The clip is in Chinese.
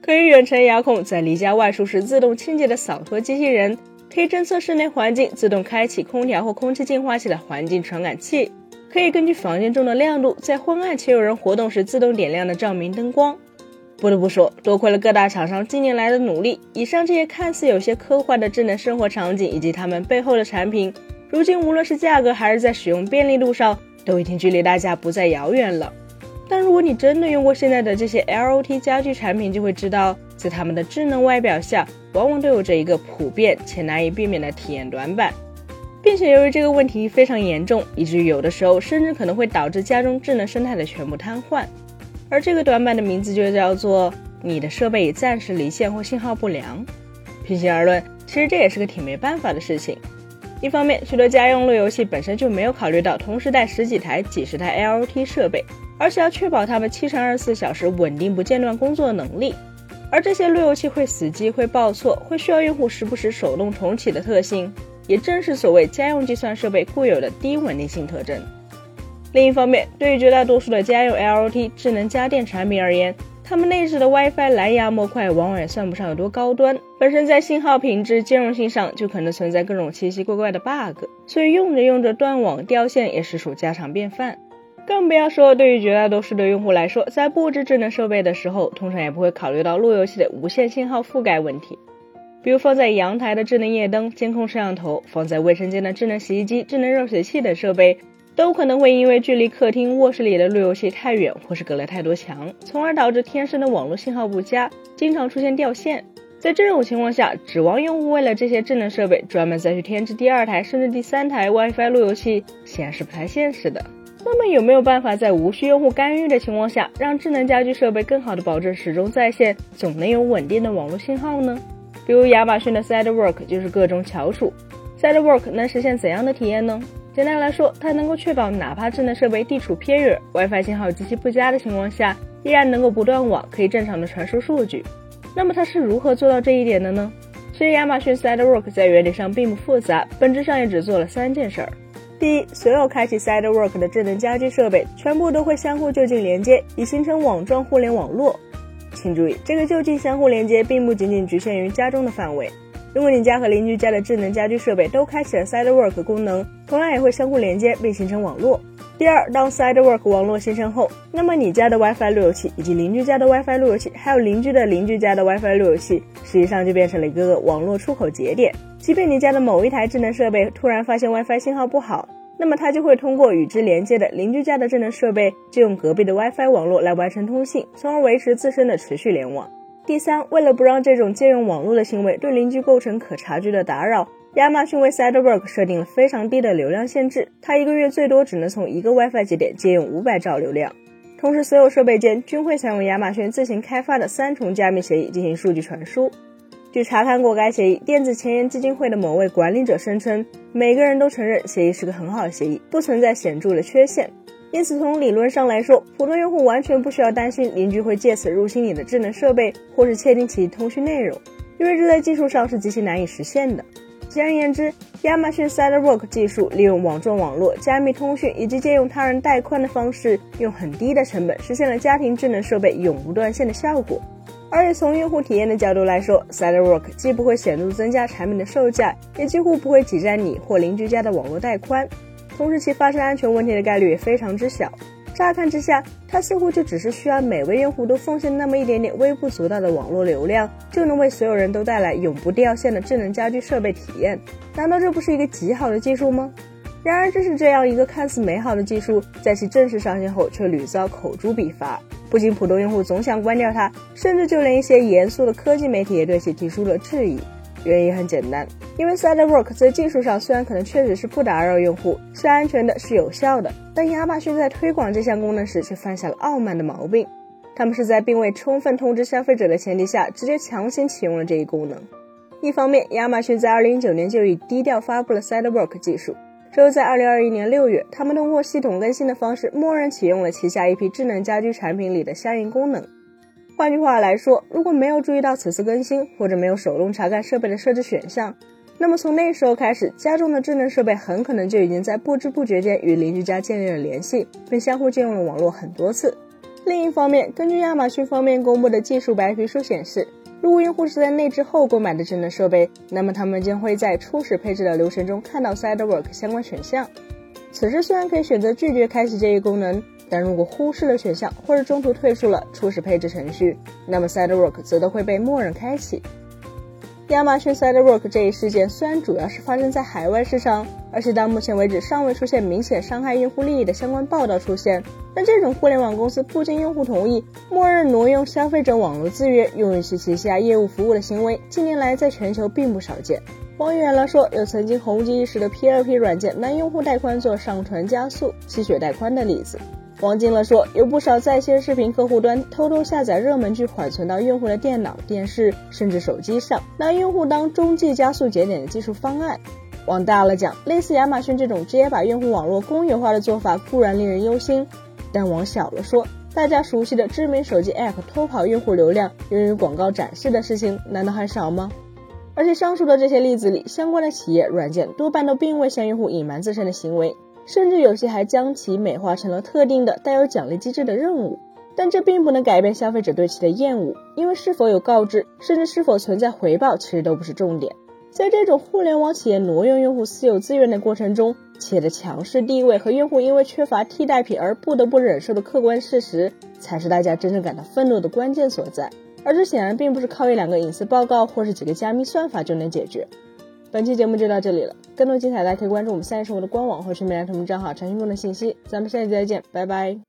可以远程遥控在离家外出时自动清洁的扫拖机器人，可以侦测室内环境自动开启空调或空气净化器的环境传感器，可以根据房间中的亮度，在昏暗且有人活动时自动点亮的照明灯光。不得不说，多亏了各大厂商近年来的努力，以上这些看似有些科幻的智能生活场景以及他们背后的产品，如今无论是价格还是在使用便利度上，都已经距离大家不再遥远了。但如果你真的用过现在的这些 LOT 家具产品，就会知道，在他们的智能外表下，往往都有着一个普遍且难以避免的体验短板，并且由于这个问题非常严重，以至于有的时候甚至可能会导致家中智能生态的全部瘫痪。而这个短板的名字就叫做你的设备已暂时离线或信号不良。平心而论，其实这也是个挺没办法的事情。一方面，许多家用路由器本身就没有考虑到同时带十几台、几十台 LOT 设备，而且要确保它们七乘二十四小时稳定不间断工作的能力。而这些路由器会死机、会报错、会需要用户时不时手动重启的特性，也正是所谓家用计算设备固有的低稳定性特征。另一方面，对于绝大多数的家用 LOT 智能家电产品而言，它们内置的 WiFi 蓝牙模块往往也算不上有多高端，本身在信号品质、兼容性上就可能存在各种奇奇怪怪的 bug，所以用着用着断网掉线也实属家常便饭。更不要说对于绝大多数的用户来说，在布置智能设备的时候，通常也不会考虑到路由器的无线信号覆盖问题，比如放在阳台的智能夜灯、监控摄像头，放在卫生间的智能洗衣机、智能热水器等设备。都可能会因为距离客厅、卧室里的路由器太远，或是隔了太多墙，从而导致天生的网络信号不佳，经常出现掉线。在这种情况下，指望用户为了这些智能设备专门再去添置第二台甚至第三台 WiFi 路由器，显然是不太现实的。那么有没有办法在无需用户干预的情况下，让智能家居设备更好的保证始终在线，总能有稳定的网络信号呢？比如亚马逊的 Sidework 就是各中翘楚。Sidework 能实现怎样的体验呢？简单来说，它能够确保哪怕智能设备地处偏远、WiFi 信号极其不佳的情况下，依然能够不断网，可以正常的传输数据。那么它是如何做到这一点的呢？其实亚马逊 Sidework 在原理上并不复杂，本质上也只做了三件事儿。第一，所有开启 Sidework 的智能家居设备全部都会相互就近连接，以形成网状互联网络。请注意，这个就近相互连接并不仅仅局限于家中的范围。如果你家和邻居家的智能家居设备都开启了 Sidework 功能，同样也会相互连接并形成网络。第二，当 Sidework 网络形成后，那么你家的 WiFi 路由器以及邻居家的 WiFi 路由器，还有邻居的邻居家的 WiFi 路由器，实际上就变成了一个个网络出口节点。即便你家的某一台智能设备突然发现 WiFi 信号不好，那么它就会通过与之连接的邻居家的智能设备，借用隔壁的 WiFi 网络来完成通信，从而维持自身的持续联网。第三，为了不让这种借用网络的行为对邻居构成可察觉的打扰，亚马逊为 Sidework 设定了非常低的流量限制，它一个月最多只能从一个 WiFi 节点借用五百兆流量。同时，所有设备间均会采用亚马逊自行开发的三重加密协议进行数据传输。据查看过该协议，电子前沿基金会的某位管理者声称，每个人都承认协议是个很好的协议，不存在显著的缺陷。因此，从理论上来说，普通用户完全不需要担心邻居会借此入侵你的智能设备，或是窃听其通讯内容，因为这在技术上是极其难以实现的。简而言之，亚马逊 Sidework 技术利用网状网络、加密通讯以及借用他人带宽的方式，用很低的成本实现了家庭智能设备永不断线的效果。而且从用户体验的角度来说，Sidework 既不会显著增加产品的售价，也几乎不会挤占你或邻居家的网络带宽。同时，其发生安全问题的概率也非常之小。乍看之下，它似乎就只是需要每位用户都奉献那么一点点微不足道的网络流量，就能为所有人都带来永不掉线的智能家居设备体验。难道这不是一个极好的技术吗？然而，正是这样一个看似美好的技术，在其正式上线后却屡遭口诛笔伐。不仅普通用户总想关掉它，甚至就连一些严肃的科技媒体也对其提出了质疑。原因很简单，因为 Sidework 在技术上虽然可能确实是不打扰用户，是安全的，是有效的，但亚马逊在推广这项功能时却犯下了傲慢的毛病。他们是在并未充分通知消费者的前提下，直接强行启用了这一功能。一方面，亚马逊在2019年就已低调发布了 Sidework 技术，之后在2021年6月，他们通过系统更新的方式，默认启用了旗下一批智能家居产品里的相应功能。换句话来说，如果没有注意到此次更新，或者没有手动查看设备的设置选项，那么从那时候开始，家中的智能设备很可能就已经在不知不觉间与邻居家建立了联系，并相互借用了网络很多次。另一方面，根据亚马逊方面公布的技术白皮书显示，如果用户是在内置后购买的智能设备，那么他们将会在初始配置的流程中看到 Sidework 相关选项。此时虽然可以选择拒绝开启这一功能，但如果忽视了选项或者中途退出了初始配置程序，那么 Sidework 则都会被默认开启。亚马逊 Sidework 这一事件虽然主要是发生在海外市场，而且到目前为止尚未出现明显伤害用户利益的相关报道出现，但这种互联网公司不经用户同意，默认挪用消费者网络资源用于其旗下业务服务的行为，近年来在全球并不少见。往远了说，有曾经红极一时的 P2P 软件拿用户带宽做上传加速、吸血带宽的例子。王金乐说，有不少在线视频客户端偷偷下载热门剧缓存到用户的电脑、电视甚至手机上，拿用户当中继加速节点的技术方案。往大了讲，类似亚马逊这种直接把用户网络公有化的做法固然令人忧心，但往小了说，大家熟悉的知名手机 App 偷跑用户流量用于广告展示的事情，难道还少吗？而且上述的这些例子里，相关的企业软件多半都并未向用户隐瞒自身的行为。甚至有些还将其美化成了特定的带有奖励机制的任务，但这并不能改变消费者对其的厌恶，因为是否有告知，甚至是否存在回报，其实都不是重点。在这种互联网企业挪用用户私有资源的过程中，企业的强势地位和用户因为缺乏替代品而不得不忍受的客观事实，才是大家真正感到愤怒的关键所在。而这显然并不是靠一两个隐私报告或是几个加密算法就能解决。本期节目就到这里了，更多精彩大家可以关注我们三叶生活的官网和陈美兰同名账号查询更多信息。咱们下期再见，拜拜。